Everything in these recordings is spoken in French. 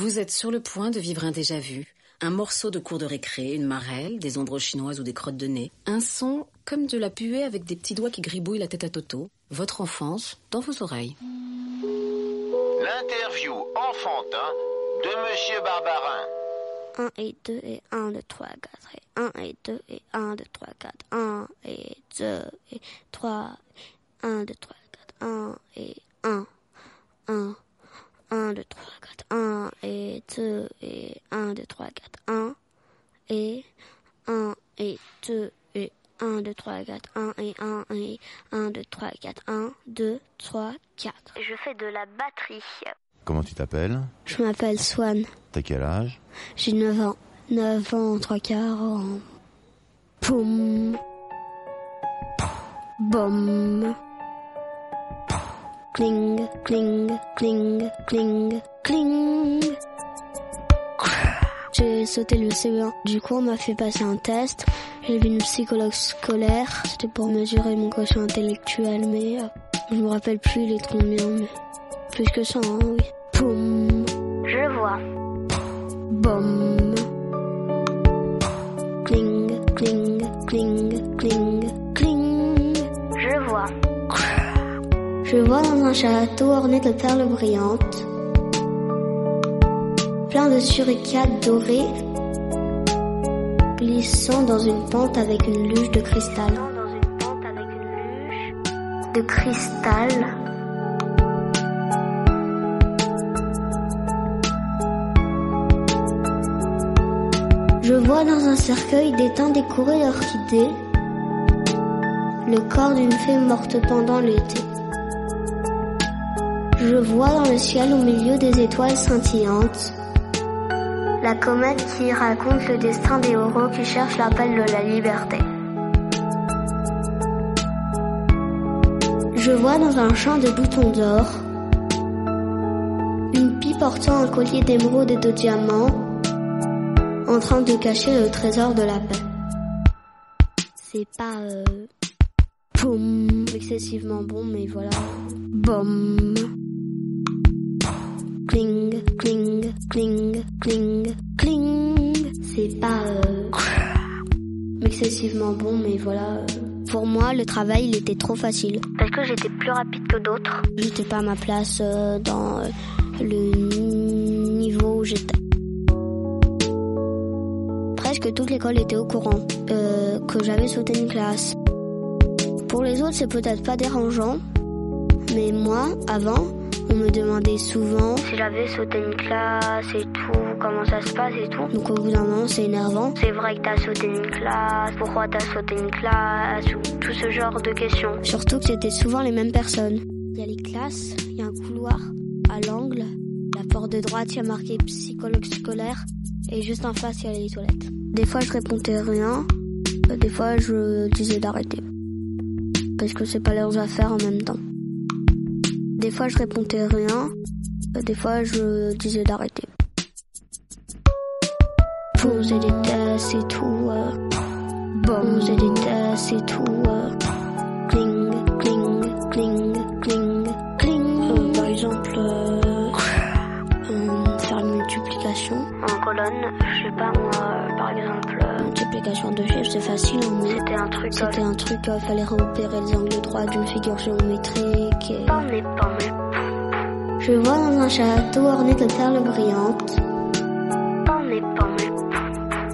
Vous êtes sur le point de vivre un déjà-vu, un morceau de cours de récré, une marelle, des ombres chinoises ou des crottes de nez, un son comme de la puée avec des petits doigts qui gribouillent la tête à Toto, votre enfance dans vos oreilles. L'interview enfantin de Monsieur Barbarin. 1 et 2 et 1, 2, 3, 4 et 1 et 2 et 1, 2, 3, 4, 1 et 2 et 3, 1, 2, 3, 4, 1 et 1, 1, 1, 2, 3, 4, 1 et 2 et 1, 2, 3, 4, 1 et 1 et 2 et 1, 2, 3, 4, 1 et 1 et 1, 2, 3, 4, 1, 2, 3, 4. Je fais de la batterie. Comment tu t'appelles? Je m'appelle Swan. T'as quel âge? J'ai 9 ans. 9 ans, 3 quarts ans. Poum. Bom. Cling, cling, cling, cling, cling. J'ai sauté le CE1. Du coup, on m'a fait passer un test. J'ai vu une psychologue scolaire. C'était pour mesurer mon quotient intellectuel, mais euh, je me rappelle plus les combien, mais plus que ça, hein, oui. Poum. Je vois. Bom. Cling, cling, cling, cling, cling. Je vois. Je vois dans un château orné de perles brillantes, plein de suricats dorés, glissant dans une pente avec une luge de cristal. Dans une pente avec une luge de cristal. Je vois dans un cercueil d'étain décoré d'orchidées le corps d'une fée morte pendant l'été. Je vois dans le ciel au milieu des étoiles scintillantes la comète qui raconte le destin des héros qui cherchent l'appel de la liberté. Je vois dans un champ de boutons d'or une pie portant un collier d'émeraude et de diamants en train de cacher le trésor de la paix. C'est pas euh, excessivement bon, mais voilà. Bom. Cling, cling, cling, cling. C'est pas euh, excessivement bon, mais voilà. euh. Pour moi, le travail, il était trop facile. Parce que j'étais plus rapide que d'autres. J'étais pas à ma place euh, dans euh, le niveau où j'étais. Presque toute l'école était au courant que j'avais sauté une classe. Pour les autres, c'est peut-être pas dérangeant, mais moi, avant, on me demandait souvent si j'avais sauté une classe et tout, comment ça se passe et tout. Donc au bout d'un moment, c'est énervant. C'est vrai que t'as sauté une classe, pourquoi t'as sauté une classe, ou tout ce genre de questions. Surtout que c'était souvent les mêmes personnes. Il y a les classes, il y a un couloir à l'angle, la porte de droite, il y a marqué psychologue scolaire, et juste en face, il y a les toilettes. Des fois, je répondais rien, des fois, je disais d'arrêter. Parce que c'est pas leurs affaires en même temps. Des fois, je répondais rien, euh, des fois, je disais d'arrêter. Poser des tests et tout, euh, poser des tests et tout, euh, cling, cling, cling, cling, cling. Par exemple, faire une multiplication en colonne, je sais pas moi, par exemple. Euh, de chiffres, c'est facile. C'était un truc. C'était un truc, il fallait repérer les angles droits d'une figure géométrique. Et... Je vois dans un château orné de perles brillantes.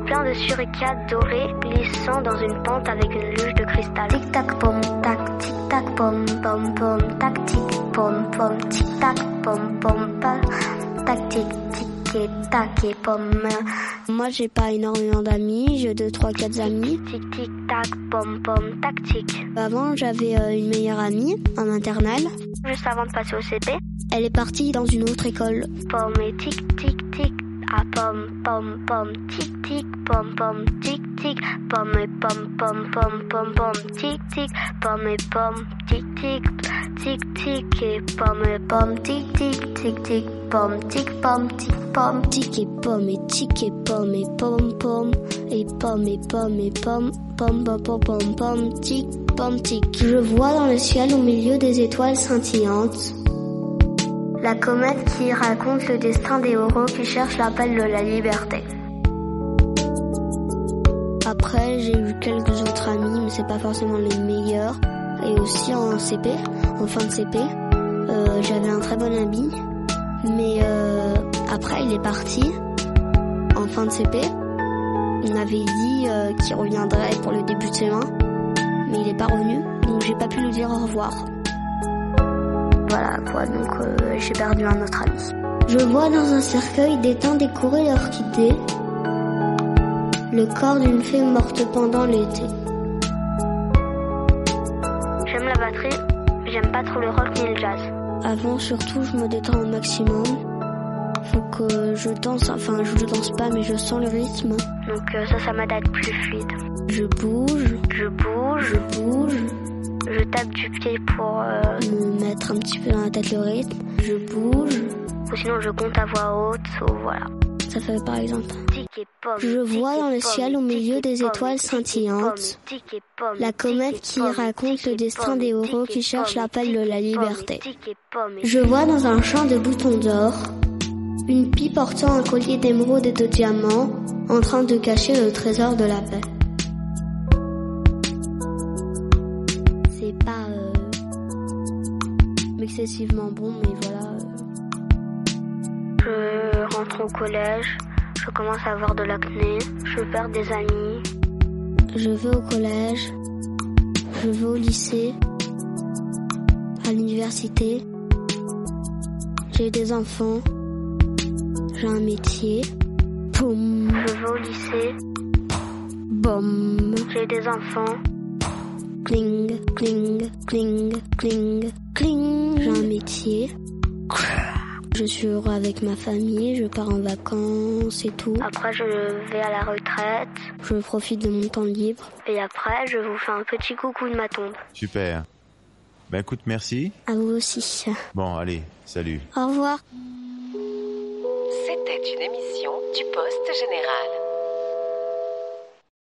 Plein de suricats dorés glissant dans une pente avec une luge de cristal. Tic tac pom tac, tic tac pom pom pom tac tic pom pom tic tac pom pom pa tac tic tic et tac et pom. Moi j'ai pas énormément d'amis, j'ai deux trois quatre amis. Tic tic tac pom pom tac. Avant j'avais euh, une meilleure amie en maternelle. Juste avant de passer au CP. elle est partie dans une autre école. Pomme et tic tic tic. Ah pomme, pomme, pomme, tic tic, pomme, pomme, tic tic, pomme et pomme, pomme, pomme, pomme, pomme, tic tic, pomme et pomme, tic tic, tic tic et pomme et pomme, tic tic, tic tic, pomme, tic pomme, tic pomme, tic et pomme et tic et pomme et pomme pomme et pomme et pomme et pomme, pomme pomme pomme pomme, pomme tic, pomme tic. Je vois dans le ciel au milieu des étoiles scintillantes la comète qui raconte le destin des héros qui cherchent l'appel de la liberté. Après, j'ai eu quelques mais c'est pas forcément les meilleurs. Et aussi en CP, en fin de CP, euh, j'avais un très bon ami. Mais euh, après, il est parti en fin de CP. Il m'avait dit euh, qu'il reviendrait pour le début de CE1, mais il est pas revenu, donc j'ai pas pu lui dire au revoir. Voilà quoi, donc j'ai perdu un autre ami. Je vois dans un cercueil d'étain décoré d'orchidées le corps d'une fille morte pendant l'été. J'aime la batterie, j'aime pas trop le rock ni le jazz. Avant surtout, je me détends au maximum. Faut que je danse, enfin je ne danse pas mais je sens le rythme. Donc euh, ça, ça m'aide à être plus fluide. Je bouge, Je bouge, je bouge, je tape du pied pour... euh, me mettre un petit peu dans la tête le rythme. Je bouge, ou sinon je compte à voix haute, ou voilà. ça fait par exemple. Je vois dans le ciel au milieu des étoiles scintillantes la comète qui raconte le destin des héros qui cherchent l'appel de la liberté. Je vois dans un champ de boutons d'or une pie portant un collier d'émeraude et de diamants en train de cacher le trésor de la paix. C'est pas euh, excessivement bon, mais voilà. euh. Je rentre au collège, je commence à avoir de l'acné, je perds des amis. Je vais au collège, je vais au lycée, à l'université. J'ai des enfants, j'ai un métier. Boum, Je vais au lycée, boum, j'ai des enfants, cling, cling, cling, cling, cling. J'ai un métier. Je suis heureux avec ma famille, je pars en vacances et tout. après je vais à la retraite, Je profite de mon temps libre. et après je vous fais un petit coucou de ma tombe. Super. Ben écoute, merci. À vous aussi. Bon, allez, salut. Au revoir. C'était une émission du Poste Général.